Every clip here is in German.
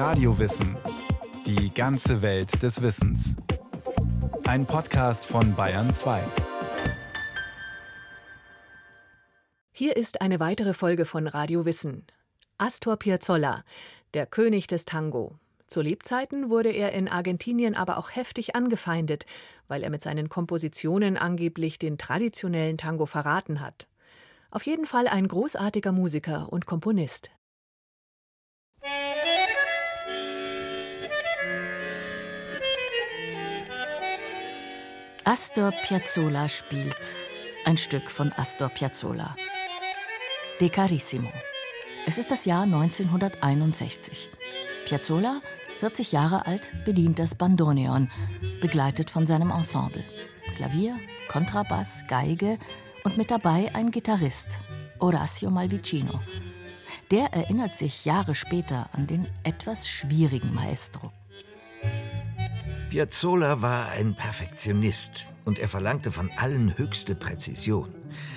Radiowissen. Die ganze Welt des Wissens. Ein Podcast von Bayern 2. Hier ist eine weitere Folge von Radio Wissen. Astor Piazzolla, der König des Tango. Zu Lebzeiten wurde er in Argentinien aber auch heftig angefeindet, weil er mit seinen Kompositionen angeblich den traditionellen Tango verraten hat. Auf jeden Fall ein großartiger Musiker und Komponist. Astor Piazzolla spielt ein Stück von Astor Piazzolla. De Carissimo. Es ist das Jahr 1961. Piazzolla, 40 Jahre alt, bedient das Bandoneon, begleitet von seinem Ensemble. Klavier, Kontrabass, Geige und mit dabei ein Gitarrist, Horacio Malvicino. Der erinnert sich Jahre später an den etwas schwierigen Maestro. Piazzolla war ein Perfektionist und er verlangte von allen höchste Präzision.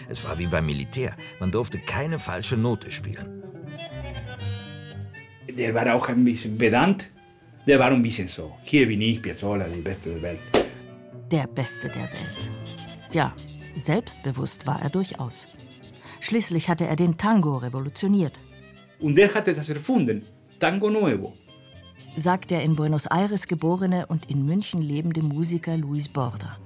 Es war wie beim Militär, man durfte keine falsche Note spielen. Der war auch ein bisschen pedant. Der war ein bisschen so. Hier bin ich, Piazzolla, der Beste der Welt. Der Beste der Welt. Ja, Selbstbewusst war er durchaus. Schließlich hatte er den Tango revolutioniert. Und er hatte das erfunden, Tango Nuevo. Sagt der in Buenos Aires geborene und in München lebende Musiker Luis Borda.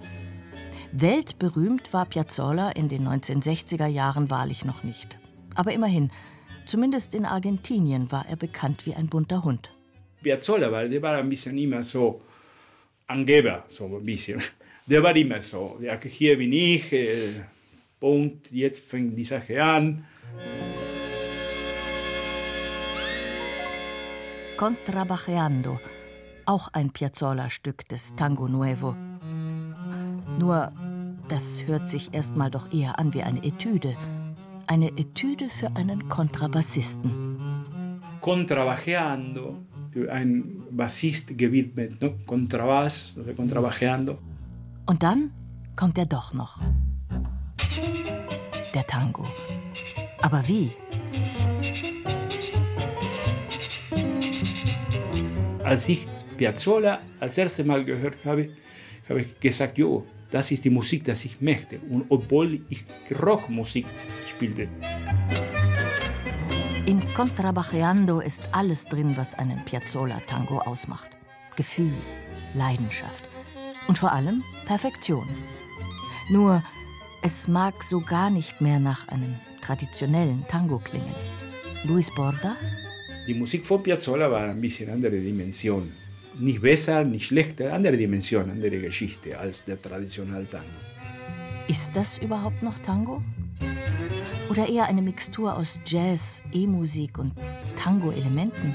Weltberühmt war Piazzolla in den 1960er Jahren wahrlich noch nicht. Aber immerhin, zumindest in Argentinien war er bekannt wie ein bunter Hund. Piazzolla war, der war ein bisschen immer so Angeber, so ein bisschen der war immer so. Ja, hier bin ich, äh, Punkt, jetzt fängt die Sache an. Contrabajeando, auch ein Piazzolla-Stück des Tango Nuevo. Nur, das hört sich erstmal doch eher an wie eine Etüde. Eine Etüde für einen Kontrabassisten. Contrabajeando, für einen Bassist gewidmet, no? Kontrabass, also Contrabajeando. Und dann kommt er doch noch. Der Tango. Aber wie? Als ich Piazzolla als erstes Mal gehört habe, habe ich gesagt, jo, das ist die Musik, die ich möchte. Und obwohl ich Rockmusik spielte. In Contrabajeando ist alles drin, was einen Piazzolla-Tango ausmacht. Gefühl, Leidenschaft, und vor allem Perfektion. Nur, es mag so gar nicht mehr nach einem traditionellen Tango klingen. Luis Borda? Die Musik von Piazzolla war ein bisschen andere Dimension. Nicht besser, nicht schlechter, andere Dimension, andere Geschichte als der traditionelle Tango. Ist das überhaupt noch Tango? Oder eher eine Mixtur aus Jazz, E-Musik und Tango-Elementen?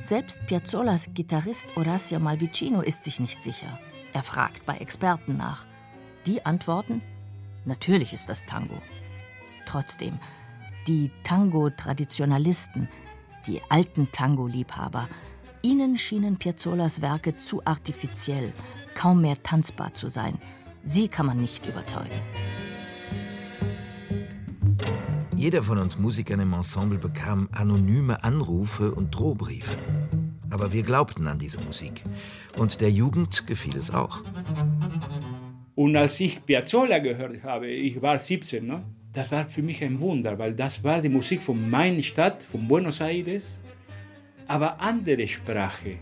Selbst Piazzolas Gitarrist Horacio Malvicino ist sich nicht sicher. Er fragt bei Experten nach. Die antworten, natürlich ist das Tango. Trotzdem, die Tango-Traditionalisten, die alten Tango-Liebhaber, ihnen schienen Piazzolas Werke zu artifiziell, kaum mehr tanzbar zu sein. Sie kann man nicht überzeugen. Jeder von uns Musikern im Ensemble bekam anonyme Anrufe und Drohbriefe. Aber wir glaubten an diese Musik. Und der Jugend gefiel es auch. Und als ich Piazzolla gehört habe, ich war 17, ne? Das war für mich ein Wunder, weil das war die Musik von meiner Stadt, von Buenos Aires, aber andere Sprache.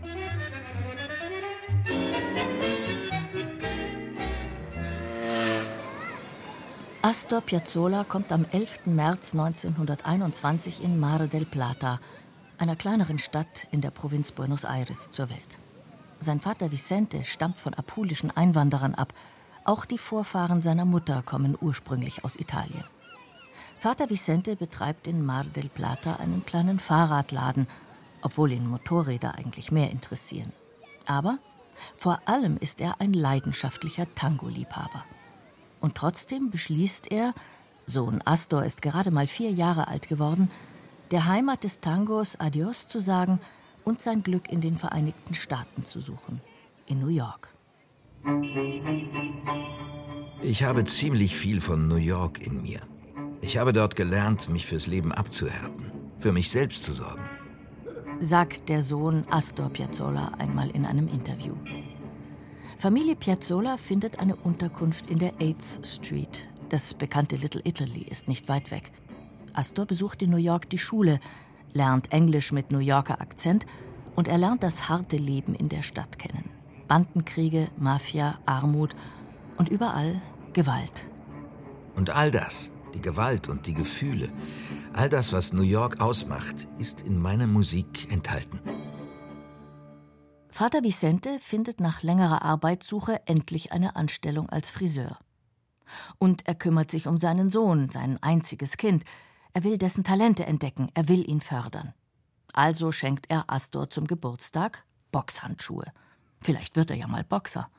Astor Piazzolla kommt am 11. März 1921 in Mar del Plata, einer kleineren Stadt in der Provinz Buenos Aires, zur Welt. Sein Vater Vicente stammt von apulischen Einwanderern ab. Auch die Vorfahren seiner Mutter kommen ursprünglich aus Italien. Vater Vicente betreibt in Mar del Plata einen kleinen Fahrradladen, obwohl ihn Motorräder eigentlich mehr interessieren. Aber vor allem ist er ein leidenschaftlicher Tango-Liebhaber. Und trotzdem beschließt er, Sohn Astor ist gerade mal vier Jahre alt geworden, der Heimat des Tangos Adios zu sagen und sein Glück in den Vereinigten Staaten zu suchen, in New York. Ich habe ziemlich viel von New York in mir. Ich habe dort gelernt, mich fürs Leben abzuhärten, für mich selbst zu sorgen. sagt der Sohn Astor Piazzolla einmal in einem Interview. Familie Piazzolla findet eine Unterkunft in der 8th Street. Das bekannte Little Italy ist nicht weit weg. Astor besucht in New York die Schule, lernt Englisch mit New Yorker Akzent und er lernt das harte Leben in der Stadt kennen. Bandenkriege, Mafia, Armut und überall Gewalt. Und all das, die Gewalt und die Gefühle, all das, was New York ausmacht, ist in meiner Musik enthalten. Vater Vicente findet nach längerer Arbeitssuche endlich eine Anstellung als Friseur. Und er kümmert sich um seinen Sohn, sein einziges Kind. Er will dessen Talente entdecken, er will ihn fördern. Also schenkt er Astor zum Geburtstag Boxhandschuhe. Vielleicht wird er ja mal Boxer.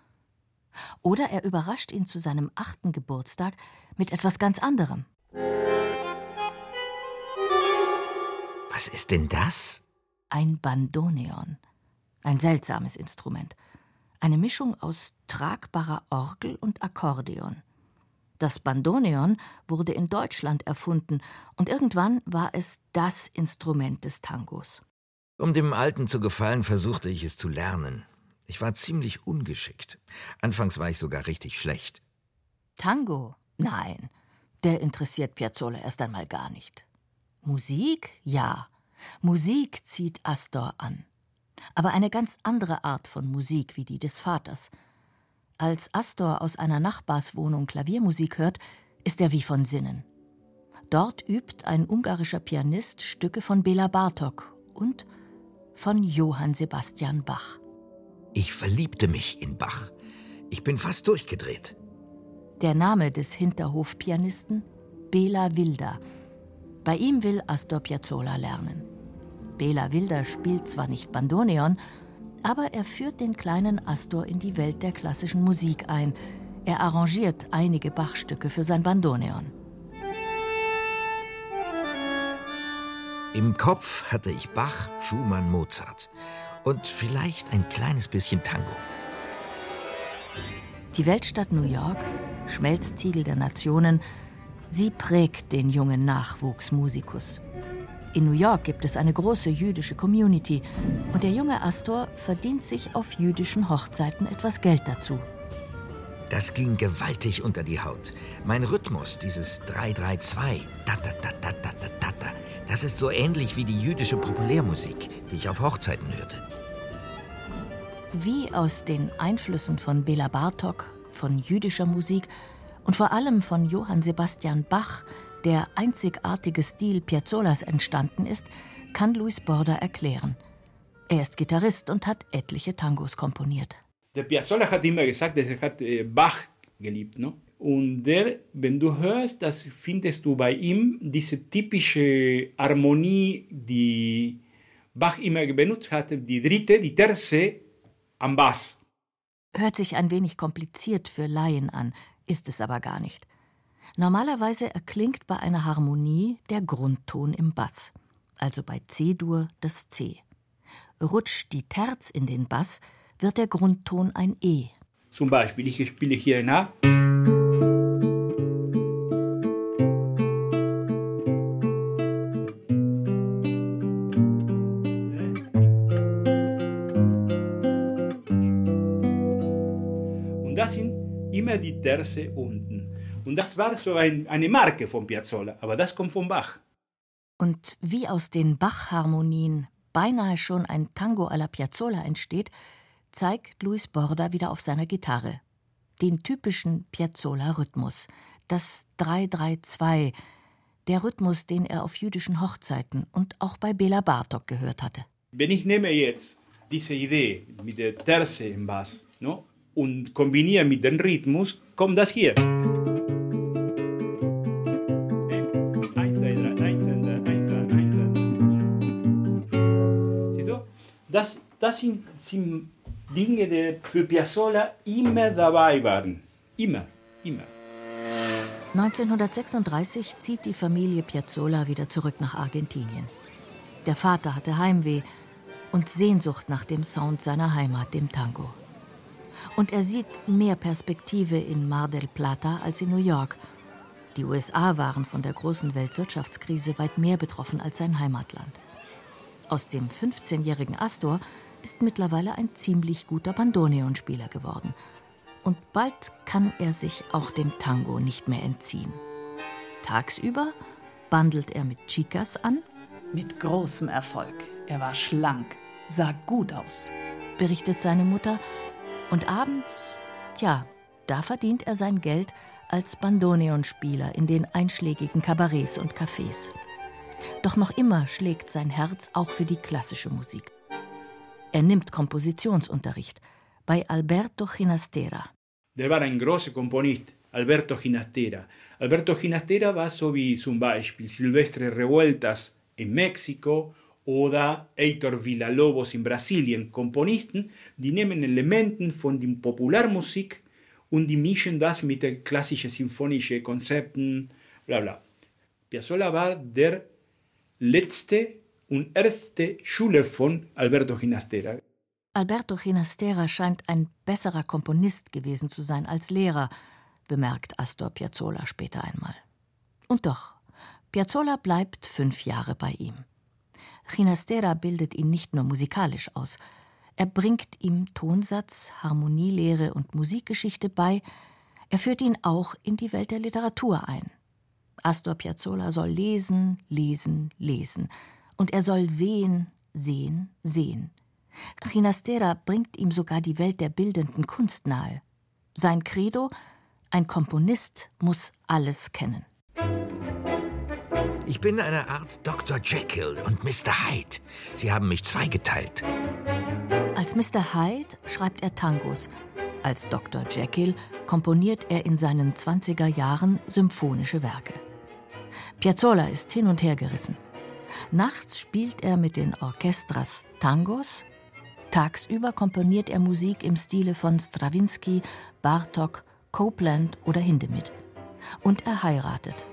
Oder er überrascht ihn zu seinem achten Geburtstag mit etwas ganz anderem. Was ist denn das? Ein Bandoneon. Ein seltsames Instrument. Eine Mischung aus tragbarer Orgel und Akkordeon. Das Bandoneon wurde in Deutschland erfunden und irgendwann war es das Instrument des Tangos. Um dem Alten zu gefallen, versuchte ich es zu lernen. Ich war ziemlich ungeschickt. Anfangs war ich sogar richtig schlecht. Tango? Nein, der interessiert Piazzolla erst einmal gar nicht. Musik? Ja. Musik zieht Astor an aber eine ganz andere Art von Musik wie die des Vaters. Als Astor aus einer Nachbarswohnung Klaviermusik hört, ist er wie von Sinnen. Dort übt ein ungarischer Pianist Stücke von Bela Bartok und von Johann Sebastian Bach. Ich verliebte mich in Bach. Ich bin fast durchgedreht. Der Name des Hinterhofpianisten Bela Wilda. Bei ihm will Astor Piazzolla lernen. Bela Wilder spielt zwar nicht Bandoneon, aber er führt den kleinen Astor in die Welt der klassischen Musik ein. Er arrangiert einige Bachstücke für sein Bandoneon. Im Kopf hatte ich Bach, Schumann, Mozart und vielleicht ein kleines bisschen Tango. Die Weltstadt New York, Schmelztiegel der Nationen, sie prägt den jungen Nachwuchsmusikus. In New York gibt es eine große jüdische Community und der junge Astor verdient sich auf jüdischen Hochzeiten etwas Geld dazu. Das ging gewaltig unter die Haut. Mein Rhythmus, dieses 332, da da da da da da da, das ist so ähnlich wie die jüdische Populärmusik, die ich auf Hochzeiten hörte. Wie aus den Einflüssen von Bela Bartok, von jüdischer Musik und vor allem von Johann Sebastian Bach der einzigartige Stil Piazzolas entstanden ist, kann Luis Borda erklären. Er ist Gitarrist und hat etliche Tangos komponiert. Der Piazzolla hat immer gesagt, dass er hat äh, Bach geliebt. No? Und der, wenn du hörst, das findest du bei ihm diese typische Harmonie, die Bach immer benutzt hatte, die dritte, die Terze am Bass. Hört sich ein wenig kompliziert für Laien an, ist es aber gar nicht. Normalerweise erklingt bei einer Harmonie der Grundton im Bass, also bei C-Dur das C. Rutscht die Terz in den Bass, wird der Grundton ein E. Zum Beispiel, ich spiele hier ein A. immer die Terze unten. Und das war so ein, eine Marke von Piazzolla, aber das kommt von Bach. Und wie aus den Bach-Harmonien beinahe schon ein Tango alla Piazzolla entsteht, zeigt Luis Borda wieder auf seiner Gitarre. Den typischen Piazzolla-Rhythmus, das 3-3-2, der Rhythmus, den er auf jüdischen Hochzeiten und auch bei Bela Bartok gehört hatte. Wenn ich nehme jetzt diese Idee mit der Terze im Bass no, und kombiniere mit dem Rhythmus, kommt das hier. Das, das sind, sind Dinge, die für Piazzolla immer dabei waren. Immer, immer. 1936 zieht die Familie Piazzolla wieder zurück nach Argentinien. Der Vater hatte Heimweh und Sehnsucht nach dem Sound seiner Heimat, dem Tango. Und er sieht mehr Perspektive in Mar del Plata als in New York. Die USA waren von der großen Weltwirtschaftskrise weit mehr betroffen als sein Heimatland. Aus dem 15-jährigen Astor ist mittlerweile ein ziemlich guter Bandoneonspieler geworden. Und bald kann er sich auch dem Tango nicht mehr entziehen. Tagsüber bandelt er mit Chicas an. Mit großem Erfolg. Er war schlank, sah gut aus, berichtet seine Mutter. Und abends, tja, da verdient er sein Geld als Bandoneonspieler in den einschlägigen Kabarets und Cafés. Doch noch immer schlägt sein Herz auch für die klassische Musik. Er nimmt Kompositionsunterricht bei Alberto Ginastera. Der war ein großer Komponist, Alberto Ginastera. Alberto Ginastera war so wie zum Beispiel Silvestre Revueltas in Mexiko oder Heitor Villalobos in Brasilien. Komponisten, die nehmen Elementen von der Popularmusik und die mischen das mit den klassischen sinfonischen Konzepten, bla bla. Piazzolla war der letzte und erste Schüler von Alberto Ginastera. Alberto Ginastera scheint ein besserer Komponist gewesen zu sein als Lehrer, bemerkt Astor Piazzolla später einmal. Und doch, Piazzolla bleibt fünf Jahre bei ihm. Ginastera bildet ihn nicht nur musikalisch aus, er bringt ihm Tonsatz, Harmonielehre und Musikgeschichte bei, er führt ihn auch in die Welt der Literatur ein. Astor Piazzolla soll lesen, lesen, lesen, und er soll sehen, sehen, sehen. Ginastera bringt ihm sogar die Welt der bildenden Kunst nahe. Sein Credo: ein Komponist muss alles kennen. Ich bin eine Art Dr. Jekyll und Mr. Hyde. Sie haben mich zweigeteilt. Als Mr. Hyde schreibt er Tangos. Als Dr. Jekyll komponiert er in seinen 20er Jahren symphonische Werke. Piazzolla ist hin und her gerissen. Nachts spielt er mit den Orchestras Tangos, tagsüber komponiert er Musik im Stile von Strawinsky, Bartok, Copeland oder Hindemith. Und er heiratet.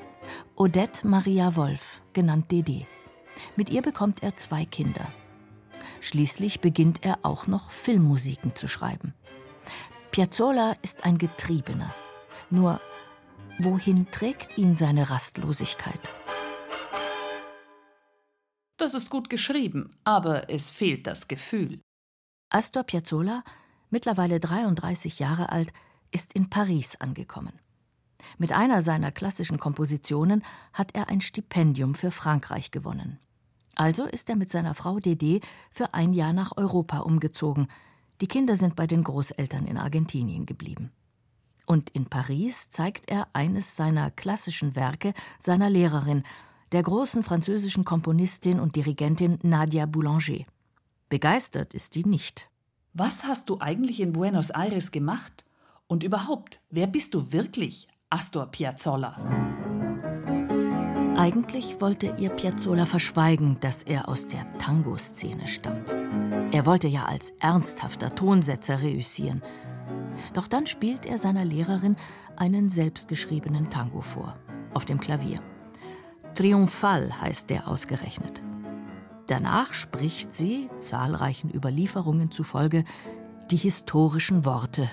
Odette Maria Wolf, genannt Dede. Mit ihr bekommt er zwei Kinder. Schließlich beginnt er auch noch Filmmusiken zu schreiben. Piazzolla ist ein Getriebener. Nur wohin trägt ihn seine Rastlosigkeit? Das ist gut geschrieben, aber es fehlt das Gefühl. Astor Piazzolla, mittlerweile 33 Jahre alt, ist in Paris angekommen. Mit einer seiner klassischen Kompositionen hat er ein Stipendium für Frankreich gewonnen. Also ist er mit seiner Frau Dede für ein Jahr nach Europa umgezogen. Die Kinder sind bei den Großeltern in Argentinien geblieben. Und in Paris zeigt er eines seiner klassischen Werke seiner Lehrerin, der großen französischen Komponistin und Dirigentin Nadia Boulanger. Begeistert ist die nicht. Was hast du eigentlich in Buenos Aires gemacht? Und überhaupt, wer bist du wirklich, Astor Piazzolla? Eigentlich wollte ihr Piazzolla verschweigen, dass er aus der Tango-Szene stammt. Er wollte ja als ernsthafter Tonsetzer reüssieren. Doch dann spielt er seiner Lehrerin einen selbstgeschriebenen Tango vor, auf dem Klavier. Triumphal heißt der ausgerechnet. Danach spricht sie, zahlreichen Überlieferungen zufolge, die historischen Worte.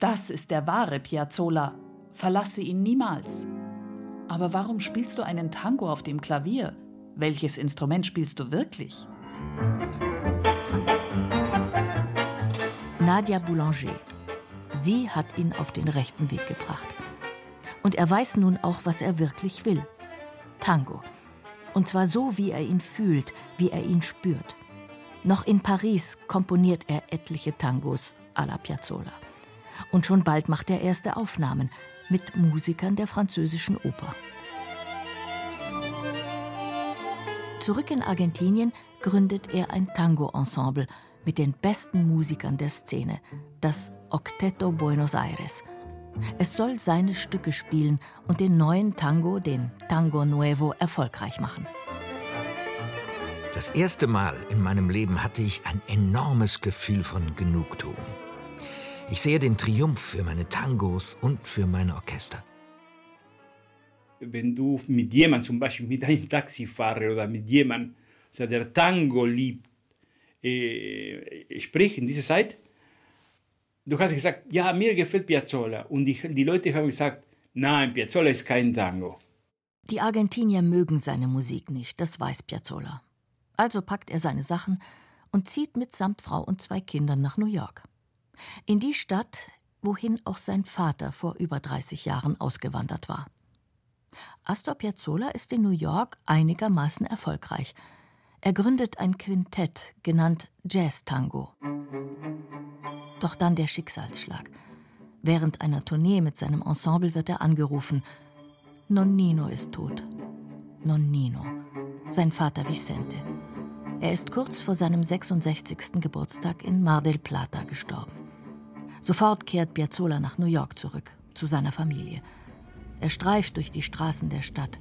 Das ist der wahre Piazzolla. Verlasse ihn niemals. Aber warum spielst du einen Tango auf dem Klavier? Welches Instrument spielst du wirklich? Nadia Boulanger. Sie hat ihn auf den rechten Weg gebracht. Und er weiß nun auch, was er wirklich will. Tango. Und zwar so, wie er ihn fühlt, wie er ihn spürt. Noch in Paris komponiert er etliche Tangos à la Piazzolla. Und schon bald macht er erste Aufnahmen mit Musikern der französischen Oper. Zurück in Argentinien gründet er ein Tango-Ensemble mit den besten Musikern der Szene, das Octeto Buenos Aires – es soll seine Stücke spielen und den neuen Tango, den Tango Nuevo, erfolgreich machen. Das erste Mal in meinem Leben hatte ich ein enormes Gefühl von Genugtuung. Ich sehe den Triumph für meine Tangos und für meine Orchester. Wenn du mit jemandem, zum Beispiel mit einem Taxifahrer oder mit jemandem, der Tango liebt, äh, sprichst in dieser Zeit, du hast gesagt, ja, mir gefällt Piazzolla. Und die, die Leute haben gesagt, nein, Piazzolla ist kein Tango. Die Argentinier mögen seine Musik nicht, das weiß Piazzolla. Also packt er seine Sachen und zieht mitsamt Frau und zwei Kindern nach New York. In die Stadt, wohin auch sein Vater vor über 30 Jahren ausgewandert war. Astor Piazzolla ist in New York einigermaßen erfolgreich. Er gründet ein Quintett, genannt Jazz Tango. Doch dann der Schicksalsschlag. Während einer Tournee mit seinem Ensemble wird er angerufen. Nonnino ist tot. Nonnino, sein Vater Vicente. Er ist kurz vor seinem 66. Geburtstag in Mar del Plata gestorben. Sofort kehrt Piazzolla nach New York zurück, zu seiner Familie. Er streift durch die Straßen der Stadt,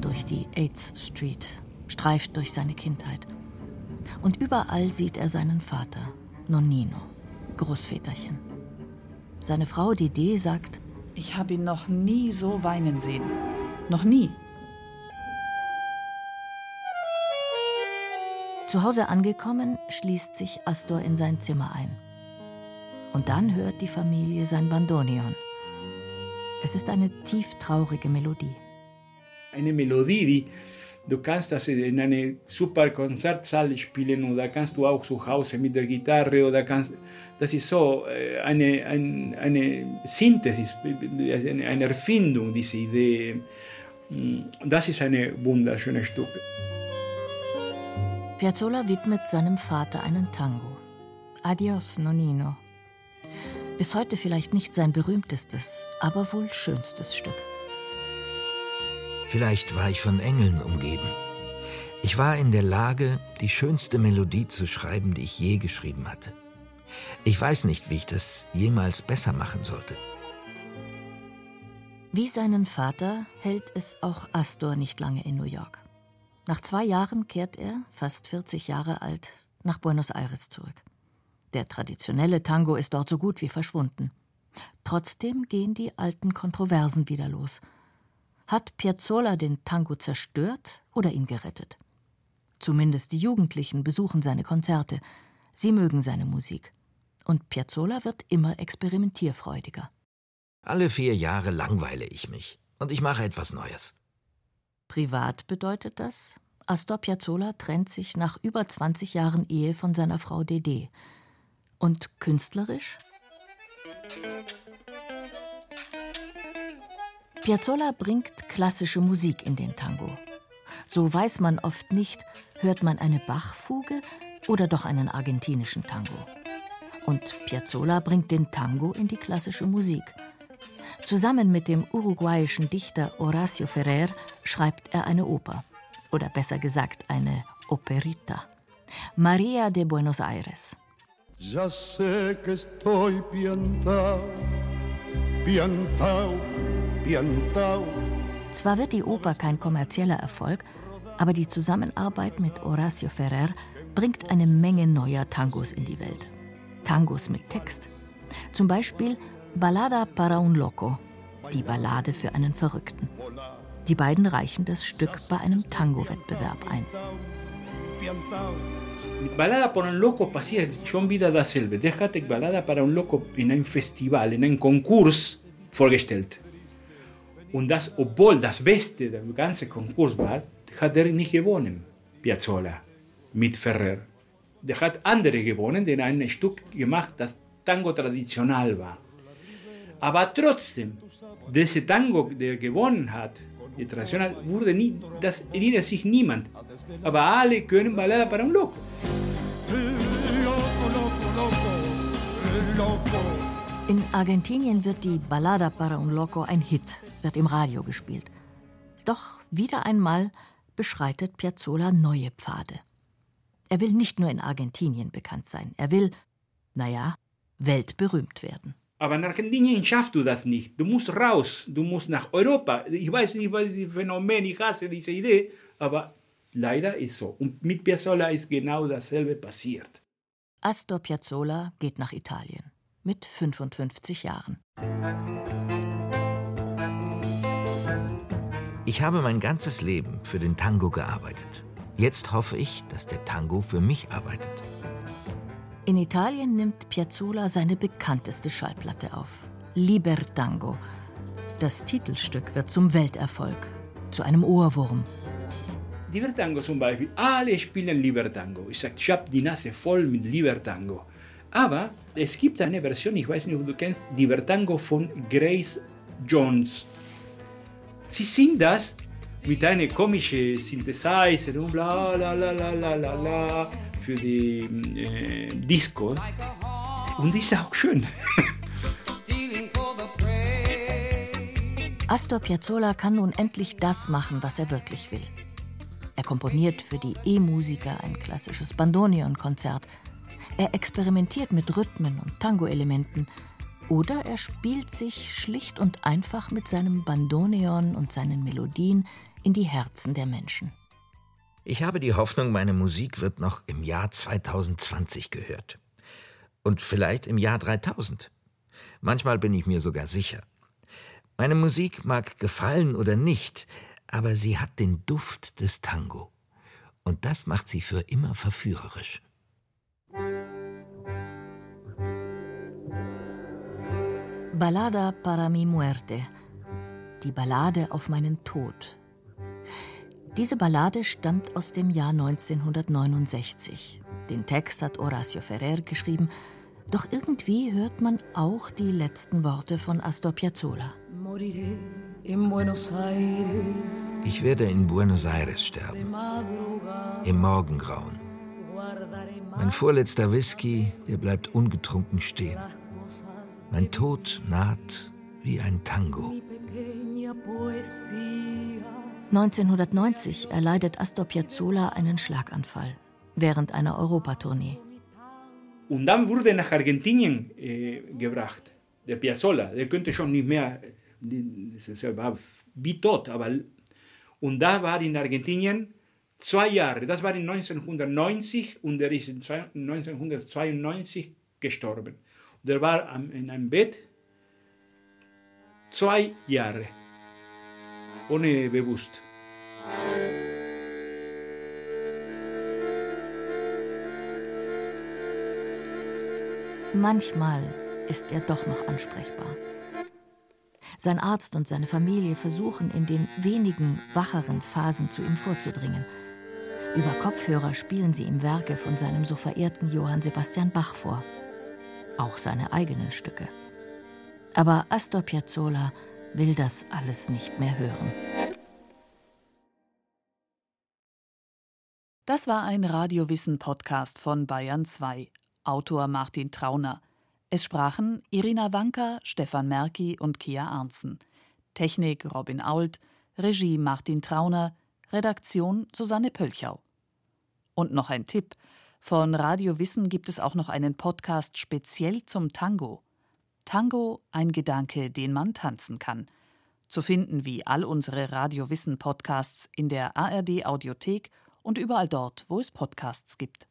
durch die 8th Street, streift durch seine Kindheit. Und überall sieht er seinen Vater, Nonnino, Großväterchen. Seine Frau Dide sagt, ich habe ihn noch nie so weinen sehen. Noch nie. Zu Hause angekommen, schließt sich Astor in sein Zimmer ein. Und dann hört die Familie sein Bandoneon. Es ist eine tieftraurige Melodie. Eine Melodie, die du kannst das in einer super Konzertsaal spielen oder kannst du auch zu Hause mit der Gitarre oder kannst das ist so äh, eine, eine, eine Synthesis, eine Erfindung, diese Idee. Mm, das ist ein wunderschönes Stück. Piazzolla widmet seinem Vater einen Tango. Adios, Nonino. Bis heute vielleicht nicht sein berühmtestes, aber wohl schönstes Stück. Vielleicht war ich von Engeln umgeben. Ich war in der Lage, die schönste Melodie zu schreiben, die ich je geschrieben hatte. Ich weiß nicht, wie ich das jemals besser machen sollte. Wie seinen Vater hält es auch Astor nicht lange in New York. Nach zwei Jahren kehrt er, fast 40 Jahre alt, nach Buenos Aires zurück. Der traditionelle Tango ist dort so gut wie verschwunden. Trotzdem gehen die alten Kontroversen wieder los. Hat Piazzolla den Tango zerstört oder ihn gerettet? Zumindest die Jugendlichen besuchen seine Konzerte. Sie mögen seine Musik. Und Piazzolla wird immer experimentierfreudiger. Alle vier Jahre langweile ich mich und ich mache etwas Neues. Privat bedeutet das, Astor Piazzolla trennt sich nach über 20 Jahren Ehe von seiner Frau Dede. Und künstlerisch? Piazzolla bringt klassische Musik in den Tango. So weiß man oft nicht, hört man eine Bachfuge oder doch einen argentinischen Tango. Und Piazzolla bringt den Tango in die klassische Musik. Zusammen mit dem uruguayischen Dichter Horacio Ferrer schreibt er eine Oper. Oder besser gesagt eine Operita. Maria de Buenos Aires. Ya sé que estoy piantao, piantao, piantao. Zwar wird die Oper kein kommerzieller Erfolg, aber die Zusammenarbeit mit Horacio Ferrer bringt eine Menge neuer Tangos in die Welt. Tangos mit Text. Zum Beispiel Ballada para un Loco, die Ballade für einen Verrückten. Die beiden reichen das Stück bei einem Tango-Wettbewerb ein. Mit Ballada para un Loco passiert schon wieder dasselbe. Der hat Ballada para un Loco in einem Festival, in einem Konkurs vorgestellt. Und das, obwohl das Beste der ganze Konkurs war, hat er nicht gewonnen, Piazzolla, mit Ferrer. Der hat andere gewonnen, der ein Stück gemacht, das Tango traditional war. Aber trotzdem, dieser Tango, der gewonnen hat, der traditional, wurde nie, das erinnert sich niemand. Aber alle können Ballada para un Loco. In Argentinien wird die Ballada para un Loco ein Hit, wird im Radio gespielt. Doch wieder einmal beschreitet Piazzolla neue Pfade. Er will nicht nur in Argentinien bekannt sein, er will, naja, weltberühmt werden. Aber in Argentinien schaffst du das nicht. Du musst raus, du musst nach Europa. Ich weiß nicht, was das Phänomen, ich hasse diese Idee, aber leider ist so. Und mit Piazzolla ist genau dasselbe passiert. Astor Piazzolla geht nach Italien mit 55 Jahren. Ich habe mein ganzes Leben für den Tango gearbeitet. Jetzt hoffe ich, dass der Tango für mich arbeitet. In Italien nimmt Piazzolla seine bekannteste Schallplatte auf, Libertango. Das Titelstück wird zum Welterfolg, zu einem Ohrwurm. Libertango zum Beispiel, alle spielen Libertango. Ich sage, ich habe die Nase voll mit Libertango. Aber es gibt eine Version, ich weiß nicht, ob du kennst, Libertango von Grace Jones. Sie singt das mit einem komischen Synthesizer und bla bla bla bla bla bla bla für die äh, Disco. Und ist auch schön. Astor Piazzolla kann nun endlich das machen, was er wirklich will. Er komponiert für die E-Musiker ein klassisches Bandoneon-Konzert. Er experimentiert mit Rhythmen und Tango-Elementen. Oder er spielt sich schlicht und einfach mit seinem Bandoneon und seinen Melodien in die Herzen der Menschen. Ich habe die Hoffnung, meine Musik wird noch im Jahr 2020 gehört. Und vielleicht im Jahr 3000. Manchmal bin ich mir sogar sicher. Meine Musik mag gefallen oder nicht, aber sie hat den Duft des Tango. Und das macht sie für immer verführerisch. Ballada para mi muerte. Die Ballade auf meinen Tod. Diese Ballade stammt aus dem Jahr 1969. Den Text hat Horacio Ferrer geschrieben, doch irgendwie hört man auch die letzten Worte von Astor Piazzolla. Ich werde in Buenos Aires sterben, im Morgengrauen. Mein vorletzter Whisky, der bleibt ungetrunken stehen. Mein Tod naht wie ein Tango. 1990 erleidet Astor Piazzolla einen Schlaganfall während einer Europatournee. Und dann wurde er nach Argentinien äh, gebracht, der Piazzolla. Der könnte schon nicht mehr, er war wie tot. Aber, und da war in Argentinien zwei Jahre. Das war in 1990 und er ist 1992 gestorben. Der war in einem Bett zwei Jahre ohne bewusst. Manchmal ist er doch noch ansprechbar. Sein Arzt und seine Familie versuchen in den wenigen wacheren Phasen zu ihm vorzudringen. Über Kopfhörer spielen sie ihm Werke von seinem so verehrten Johann Sebastian Bach vor. Auch seine eigenen Stücke. Aber Astor Piazzolla will das alles nicht mehr hören. Das war ein Radiowissen-Podcast von Bayern 2. Autor Martin Trauner. Es sprachen Irina Wanka, Stefan Merki und Kia Arnzen. Technik Robin Ault, Regie Martin Trauner, Redaktion Susanne Pölchau. Und noch ein Tipp: Von Radio Wissen gibt es auch noch einen Podcast speziell zum Tango. Tango, ein Gedanke, den man tanzen kann. Zu finden wie all unsere Radio Wissen Podcasts in der ARD Audiothek und überall dort, wo es Podcasts gibt.